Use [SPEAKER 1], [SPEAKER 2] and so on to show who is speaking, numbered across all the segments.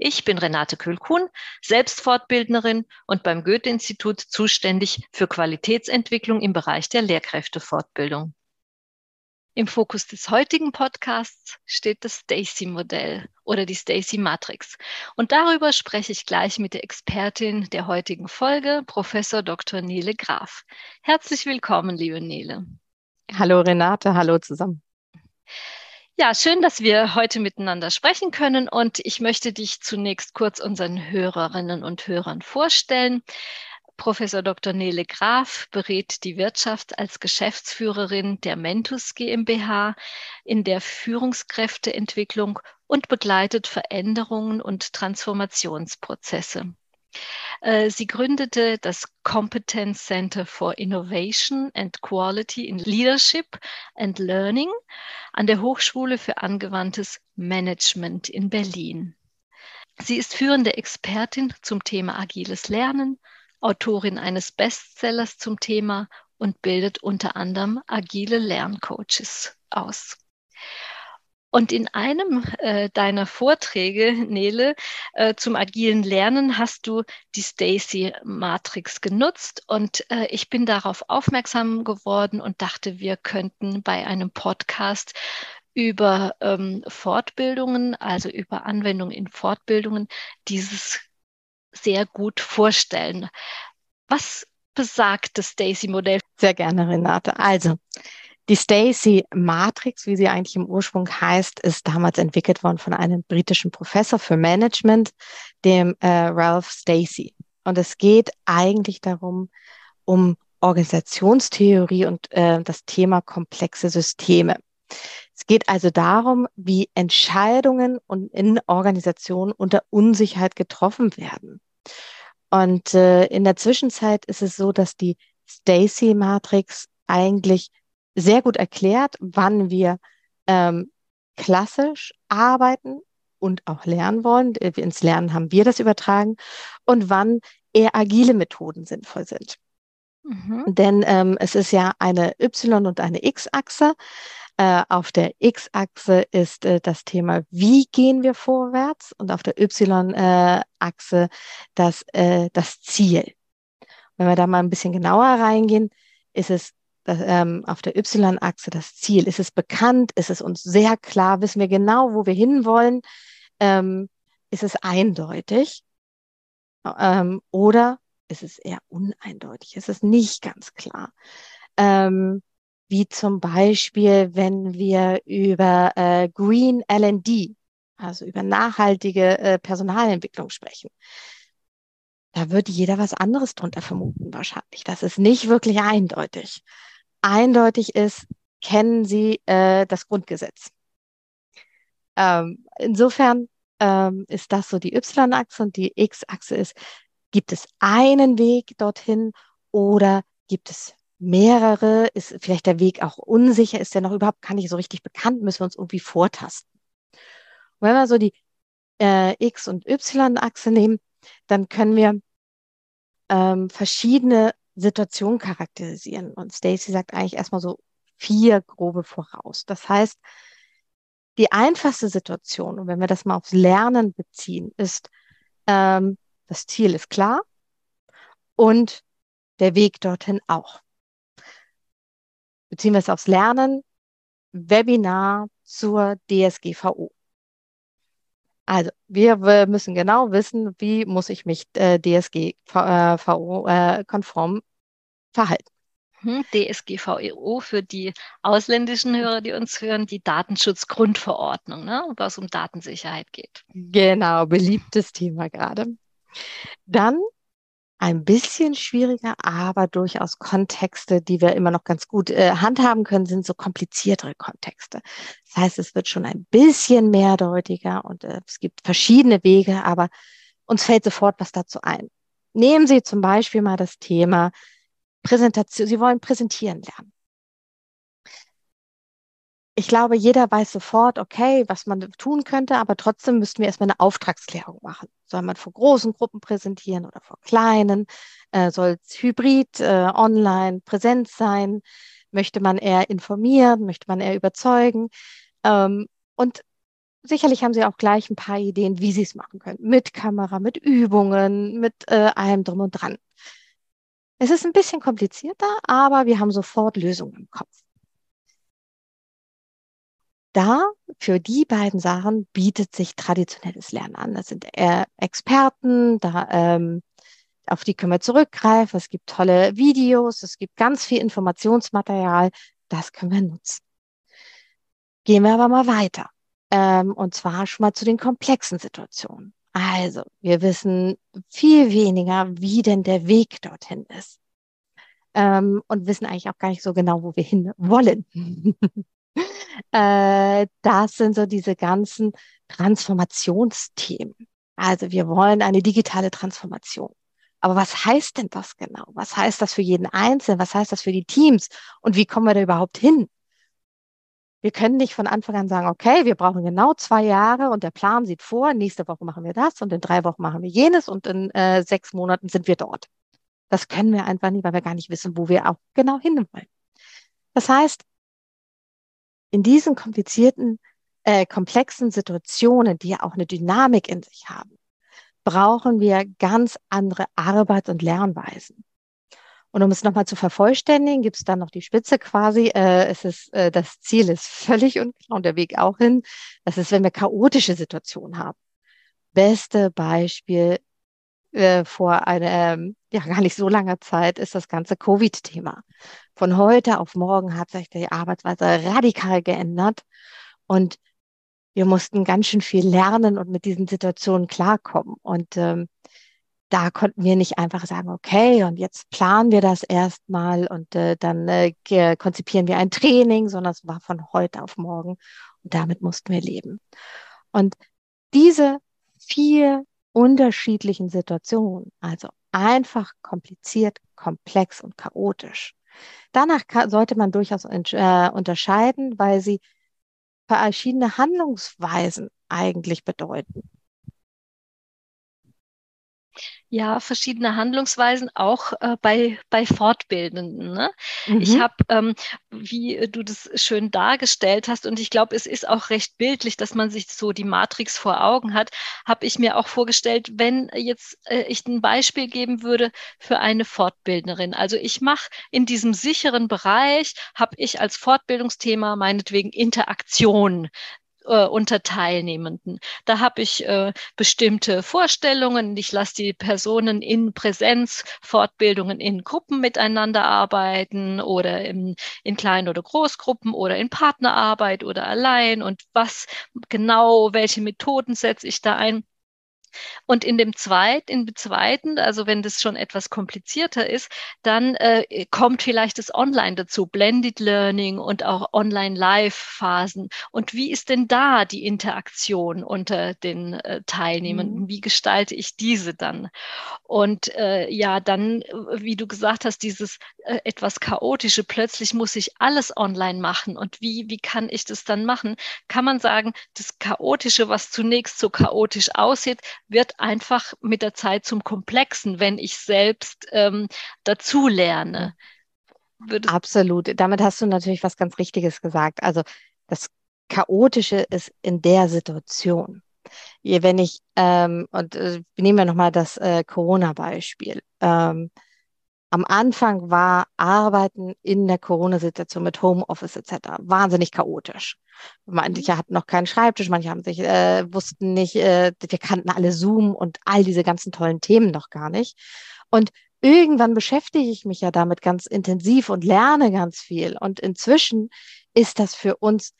[SPEAKER 1] Ich bin Renate Kühl-Kuhn, selbst Fortbildnerin und beim Goethe-Institut zuständig für Qualitätsentwicklung im Bereich der Lehrkräftefortbildung. Im Fokus des heutigen Podcasts steht das Stacy-Modell oder die Stacy-Matrix. Und darüber spreche ich gleich mit der Expertin der heutigen Folge, Professor Dr. Nele Graf. Herzlich willkommen, liebe Nele.
[SPEAKER 2] Hallo Renate, hallo zusammen.
[SPEAKER 1] Ja, schön, dass wir heute miteinander sprechen können und ich möchte dich zunächst kurz unseren Hörerinnen und Hörern vorstellen. Professor Dr. Nele Graf berät die Wirtschaft als Geschäftsführerin der Mentus GmbH in der Führungskräfteentwicklung und begleitet Veränderungen und Transformationsprozesse. Äh, sie gründete das Competence Center for Innovation and Quality in Leadership and Learning an der Hochschule für angewandtes Management in Berlin. Sie ist führende Expertin zum Thema agiles Lernen, Autorin eines Bestsellers zum Thema und bildet unter anderem agile Lerncoaches aus. Und in einem äh, deiner Vorträge, Nele, äh, zum agilen Lernen hast du die Stacy-Matrix genutzt und äh, ich bin darauf aufmerksam geworden und dachte, wir könnten bei einem Podcast über ähm, Fortbildungen, also über Anwendungen in Fortbildungen, dieses sehr gut vorstellen. Was besagt das Stacy-Modell?
[SPEAKER 2] Sehr gerne, Renate. Also, die Stacy Matrix, wie sie eigentlich im Ursprung heißt, ist damals entwickelt worden von einem britischen Professor für Management, dem äh, Ralph Stacey. Und es geht eigentlich darum, um Organisationstheorie und äh, das Thema komplexe Systeme. Es geht also darum, wie Entscheidungen und in Organisationen unter Unsicherheit getroffen werden. Und äh, in der Zwischenzeit ist es so, dass die Stacy-Matrix eigentlich sehr gut erklärt, wann wir ähm, klassisch arbeiten und auch lernen wollen. Äh, ins Lernen haben wir das übertragen und wann eher agile Methoden sinnvoll sind. Mhm. Denn ähm, es ist ja eine Y- und eine X-Achse. Äh, auf der X-Achse ist äh, das Thema, wie gehen wir vorwärts und auf der Y-Achse äh, das, äh, das Ziel. Wenn wir da mal ein bisschen genauer reingehen, ist es das, ähm, auf der Y-Achse das Ziel? Ist es bekannt? Ist es uns sehr klar? Wissen wir genau, wo wir hinwollen? Ähm, ist es eindeutig? Ähm, oder ist es eher uneindeutig? Ist es nicht ganz klar? Ähm, wie zum Beispiel, wenn wir über äh, Green LD, also über nachhaltige äh, Personalentwicklung sprechen. Da würde jeder was anderes drunter vermuten, wahrscheinlich. Das ist nicht wirklich eindeutig eindeutig ist, kennen Sie äh, das Grundgesetz. Ähm, insofern ähm, ist das so die Y-Achse und die X-Achse ist, gibt es einen Weg dorthin oder gibt es mehrere? Ist vielleicht der Weg auch unsicher? Ist der noch überhaupt gar nicht so richtig bekannt? Müssen wir uns irgendwie vortasten? Und wenn wir so die äh, X- und Y-Achse nehmen, dann können wir ähm, verschiedene Situation charakterisieren. Und Stacy sagt eigentlich erstmal so vier grobe voraus. Das heißt, die einfachste Situation, und wenn wir das mal aufs Lernen beziehen, ist, ähm, das Ziel ist klar und der Weg dorthin auch. Beziehen wir es aufs Lernen, Webinar zur DSGVO. Also, wir müssen genau wissen, wie muss ich mich äh, DSGVO-konform äh, verhalten.
[SPEAKER 1] Hm, DSGVO für die ausländischen Hörer, die uns hören, die Datenschutzgrundverordnung, ne, was um Datensicherheit geht.
[SPEAKER 2] Genau, beliebtes Thema gerade. Dann ein bisschen schwieriger, aber durchaus Kontexte, die wir immer noch ganz gut äh, handhaben können, sind so kompliziertere Kontexte. Das heißt, es wird schon ein bisschen mehrdeutiger und äh, es gibt verschiedene Wege, aber uns fällt sofort was dazu ein. Nehmen Sie zum Beispiel mal das Thema Präsentation. Sie wollen präsentieren lernen. ich glaube, jeder weiß sofort, okay, was man tun könnte, aber trotzdem müssten wir erstmal eine Auftragsklärung machen. Soll man vor großen Gruppen präsentieren oder vor kleinen? Äh, soll es hybrid, äh, online, präsent sein? Möchte man eher informieren? Möchte man eher überzeugen? Ähm, und sicherlich haben Sie auch gleich ein paar Ideen, wie Sie es machen können. Mit Kamera, mit Übungen, mit äh, allem drum und dran. Es ist ein bisschen komplizierter, aber wir haben sofort Lösungen im Kopf. Da, für die beiden Sachen bietet sich traditionelles Lernen an. Das sind eher Experten, da, ähm, auf die können wir zurückgreifen. Es gibt tolle Videos, es gibt ganz viel Informationsmaterial. Das können wir nutzen. Gehen wir aber mal weiter. Ähm, und zwar schon mal zu den komplexen Situationen. Also, wir wissen viel weniger, wie denn der Weg dorthin ist. Ähm, und wissen eigentlich auch gar nicht so genau, wo wir hin wollen. äh, das sind so diese ganzen Transformationsthemen. Also, wir wollen eine digitale Transformation. Aber was heißt denn das genau? Was heißt das für jeden Einzelnen? Was heißt das für die Teams? Und wie kommen wir da überhaupt hin? Wir können nicht von Anfang an sagen, okay, wir brauchen genau zwei Jahre und der Plan sieht vor, nächste Woche machen wir das und in drei Wochen machen wir jenes und in äh, sechs Monaten sind wir dort. Das können wir einfach nicht, weil wir gar nicht wissen, wo wir auch genau hinwollen. Das heißt, in diesen komplizierten, äh, komplexen Situationen, die ja auch eine Dynamik in sich haben, brauchen wir ganz andere Arbeit- und Lernweisen. Und um es nochmal zu vervollständigen, gibt es dann noch die Spitze quasi. Äh, es ist, äh, das Ziel ist völlig unklar und der Weg auch hin. Das ist, wenn wir chaotische Situationen haben. Beste Beispiel äh, vor einer ähm, ja gar nicht so langer Zeit ist das ganze Covid-Thema. Von heute auf morgen hat sich die Arbeitsweise radikal geändert und wir mussten ganz schön viel lernen und mit diesen Situationen klarkommen. Und ähm, da konnten wir nicht einfach sagen, okay, und jetzt planen wir das erstmal und äh, dann äh, konzipieren wir ein Training, sondern es war von heute auf morgen und damit mussten wir leben. Und diese vier unterschiedlichen Situationen, also einfach, kompliziert, komplex und chaotisch, danach sollte man durchaus äh, unterscheiden, weil sie verschiedene Handlungsweisen eigentlich bedeuten.
[SPEAKER 1] Ja verschiedene Handlungsweisen auch äh, bei, bei Fortbildenden. Ne? Mhm. Ich habe, ähm, wie du das schön dargestellt hast, und ich glaube, es ist auch recht bildlich, dass man sich so die Matrix vor Augen hat, habe ich mir auch vorgestellt, wenn jetzt äh, ich ein Beispiel geben würde für eine Fortbildnerin. Also ich mache in diesem sicheren Bereich, habe ich als Fortbildungsthema meinetwegen Interaktion äh, unter Teilnehmenden. Da habe ich äh, bestimmte Vorstellungen. Ich lasse die Personen in Präsenzfortbildungen in Gruppen miteinander arbeiten oder in, in kleinen oder Großgruppen oder in Partnerarbeit oder allein und was genau, welche Methoden setze ich da ein. Und in dem zweiten, in dem zweiten, also wenn das schon etwas komplizierter ist, dann äh, kommt vielleicht das Online dazu, Blended Learning und auch Online-Live-Phasen. Und wie ist denn da die Interaktion unter den äh, Teilnehmenden? Mhm. Wie gestalte ich diese dann? Und äh, ja, dann, wie du gesagt hast, dieses äh, etwas chaotische, plötzlich muss ich alles online machen. Und wie, wie kann ich das dann machen? Kann man sagen, das Chaotische, was zunächst so chaotisch aussieht, wird einfach mit der Zeit zum Komplexen, wenn ich selbst ähm, dazu lerne.
[SPEAKER 2] Würdest Absolut. Damit hast du natürlich was ganz Richtiges gesagt. Also das Chaotische ist in der Situation. Wenn ich, ähm, und äh, nehmen wir nochmal das äh, Corona-Beispiel. Ähm, am Anfang war Arbeiten in der Corona-Situation mit Homeoffice etc. wahnsinnig chaotisch. Manche hatten noch keinen Schreibtisch, manche haben sich, äh, wussten nicht, äh, wir kannten alle Zoom und all diese ganzen tollen Themen noch gar nicht. Und irgendwann beschäftige ich mich ja damit ganz intensiv und lerne ganz viel. Und inzwischen ist das für uns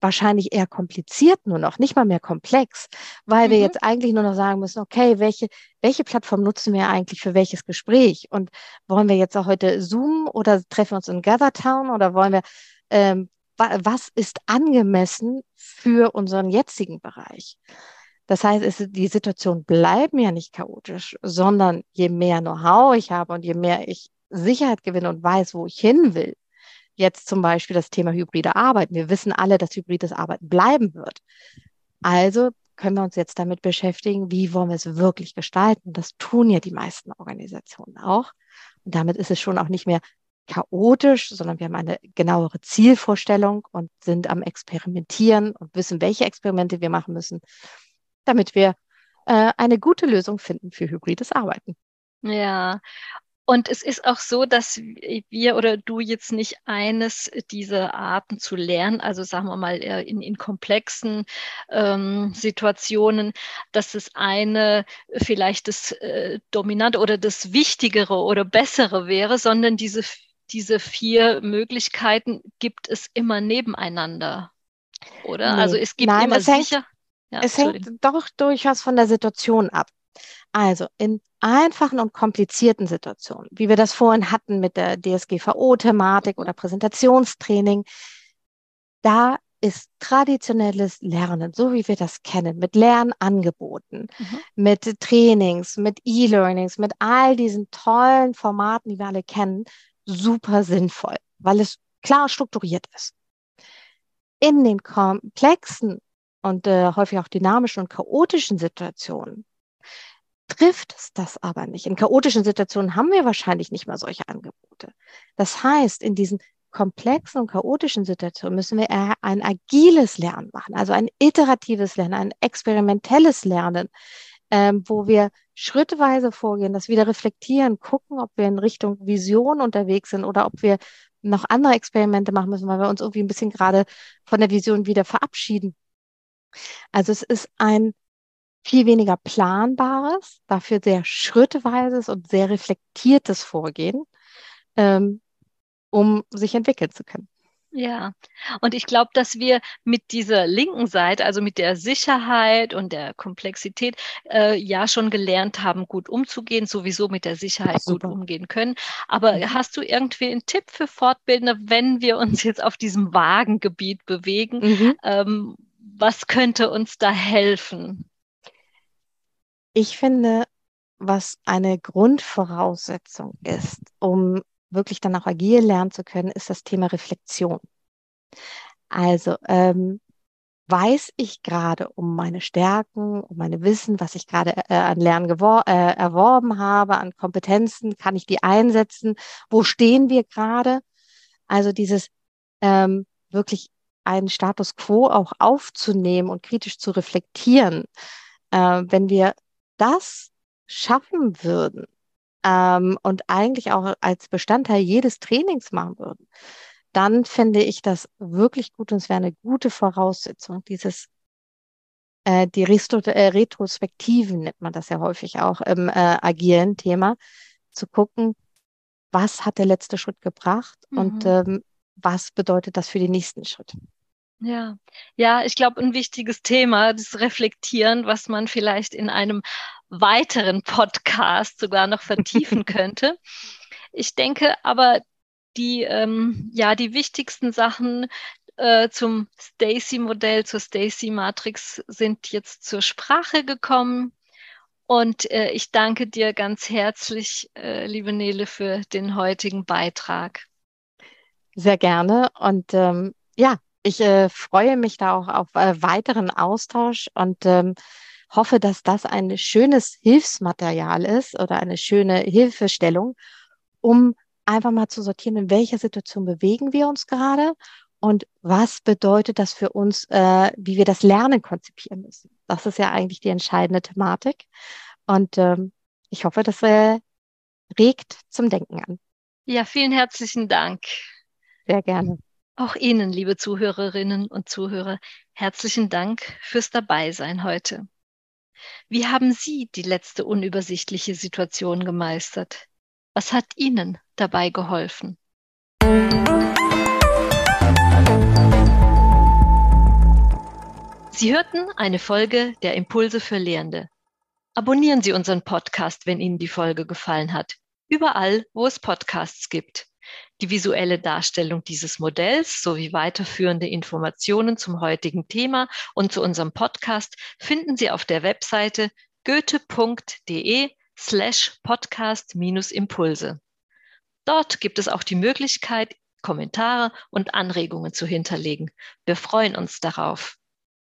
[SPEAKER 2] wahrscheinlich eher kompliziert nur noch, nicht mal mehr komplex, weil mhm. wir jetzt eigentlich nur noch sagen müssen, okay, welche, welche Plattform nutzen wir eigentlich für welches Gespräch? Und wollen wir jetzt auch heute Zoom oder treffen wir uns in Gathertown oder wollen wir, ähm, wa was ist angemessen für unseren jetzigen Bereich? Das heißt, es, die Situation bleiben ja nicht chaotisch, sondern je mehr Know-how ich habe und je mehr ich Sicherheit gewinne und weiß, wo ich hin will, jetzt zum Beispiel das Thema hybride Arbeiten. Wir wissen alle, dass hybrides Arbeiten bleiben wird. Also können wir uns jetzt damit beschäftigen, wie wollen wir es wirklich gestalten. Das tun ja die meisten Organisationen auch. Und damit ist es schon auch nicht mehr chaotisch, sondern wir haben eine genauere Zielvorstellung und sind am Experimentieren und wissen, welche Experimente wir machen müssen, damit wir äh, eine gute Lösung finden für hybrides Arbeiten.
[SPEAKER 1] Ja, und es ist auch so, dass wir oder du jetzt nicht eines dieser Arten zu lernen, also sagen wir mal äh, in, in komplexen ähm, Situationen, dass das eine vielleicht das äh, Dominante oder das Wichtigere oder Bessere wäre, sondern diese, diese vier Möglichkeiten gibt es immer nebeneinander. Oder?
[SPEAKER 2] Nee.
[SPEAKER 1] Also es gibt
[SPEAKER 2] Nein,
[SPEAKER 1] immer
[SPEAKER 2] es hängt,
[SPEAKER 1] sicher.
[SPEAKER 2] Ja, es hängt doch durchaus von der Situation ab. Also in einfachen und komplizierten Situationen, wie wir das vorhin hatten mit der DSGVO-Thematik oder Präsentationstraining, da ist traditionelles Lernen, so wie wir das kennen, mit Lernangeboten, mhm. mit Trainings, mit E-Learnings, mit all diesen tollen Formaten, die wir alle kennen, super sinnvoll, weil es klar strukturiert ist. In den komplexen und äh, häufig auch dynamischen und chaotischen Situationen trifft es das aber nicht. In chaotischen Situationen haben wir wahrscheinlich nicht mal solche Angebote. Das heißt, in diesen komplexen und chaotischen Situationen müssen wir eher ein agiles Lernen machen, also ein iteratives Lernen, ein experimentelles Lernen, ähm, wo wir schrittweise vorgehen, das wieder reflektieren, gucken, ob wir in Richtung Vision unterwegs sind oder ob wir noch andere Experimente machen müssen, weil wir uns irgendwie ein bisschen gerade von der Vision wieder verabschieden. Also es ist ein viel weniger planbares, dafür sehr schrittweises und sehr reflektiertes Vorgehen, ähm, um sich entwickeln zu können.
[SPEAKER 1] Ja, und ich glaube, dass wir mit dieser linken Seite, also mit der Sicherheit und der Komplexität, äh, ja schon gelernt haben, gut umzugehen, sowieso mit der Sicherheit Super. gut umgehen können. Aber mhm. hast du irgendwie einen Tipp für Fortbildende, wenn wir uns jetzt auf diesem Wagengebiet bewegen? Mhm. Ähm, was könnte uns da helfen?
[SPEAKER 2] Ich finde, was eine Grundvoraussetzung ist, um wirklich dann auch agil lernen zu können, ist das Thema Reflexion. Also ähm, weiß ich gerade um meine Stärken, um meine Wissen, was ich gerade äh, an Lernen äh, erworben habe, an Kompetenzen, kann ich die einsetzen? Wo stehen wir gerade? Also dieses ähm, wirklich einen Status quo auch aufzunehmen und kritisch zu reflektieren. Äh, wenn wir das schaffen würden ähm, und eigentlich auch als Bestandteil jedes Trainings machen würden, dann finde ich das wirklich gut und es wäre eine gute Voraussetzung, dieses äh, die Restro äh, Retrospektiven nennt man das ja häufig auch im äh, agilen Thema, zu gucken, was hat der letzte Schritt gebracht mhm. und ähm, was bedeutet das für den nächsten Schritt.
[SPEAKER 1] Ja, ja, ich glaube, ein wichtiges Thema, das Reflektieren, was man vielleicht in einem weiteren Podcast sogar noch vertiefen könnte. Ich denke aber, die, ähm, ja, die wichtigsten Sachen äh, zum Stacy-Modell, zur Stacy-Matrix sind jetzt zur Sprache gekommen. Und äh, ich danke dir ganz herzlich, äh, liebe Nele, für den heutigen Beitrag.
[SPEAKER 2] Sehr gerne. Und ähm, ja, ich äh, freue mich da auch auf äh, weiteren Austausch und ähm, hoffe, dass das ein schönes Hilfsmaterial ist oder eine schöne Hilfestellung, um einfach mal zu sortieren, in welcher Situation bewegen wir uns gerade und was bedeutet das für uns, äh, wie wir das Lernen konzipieren müssen. Das ist ja eigentlich die entscheidende Thematik. Und ähm, ich hoffe, das äh, regt zum Denken an.
[SPEAKER 1] Ja, vielen herzlichen Dank.
[SPEAKER 2] Sehr gerne.
[SPEAKER 1] Auch Ihnen, liebe Zuhörerinnen und Zuhörer, herzlichen Dank fürs Dabeisein heute. Wie haben Sie die letzte unübersichtliche Situation gemeistert? Was hat Ihnen dabei geholfen? Sie hörten eine Folge der Impulse für Lehrende. Abonnieren Sie unseren Podcast, wenn Ihnen die Folge gefallen hat. Überall, wo es Podcasts gibt. Die visuelle Darstellung dieses Modells sowie weiterführende Informationen zum heutigen Thema und zu unserem Podcast finden Sie auf der Webseite goethe.de slash podcast-impulse. Dort gibt es auch die Möglichkeit, Kommentare und Anregungen zu hinterlegen. Wir freuen uns darauf.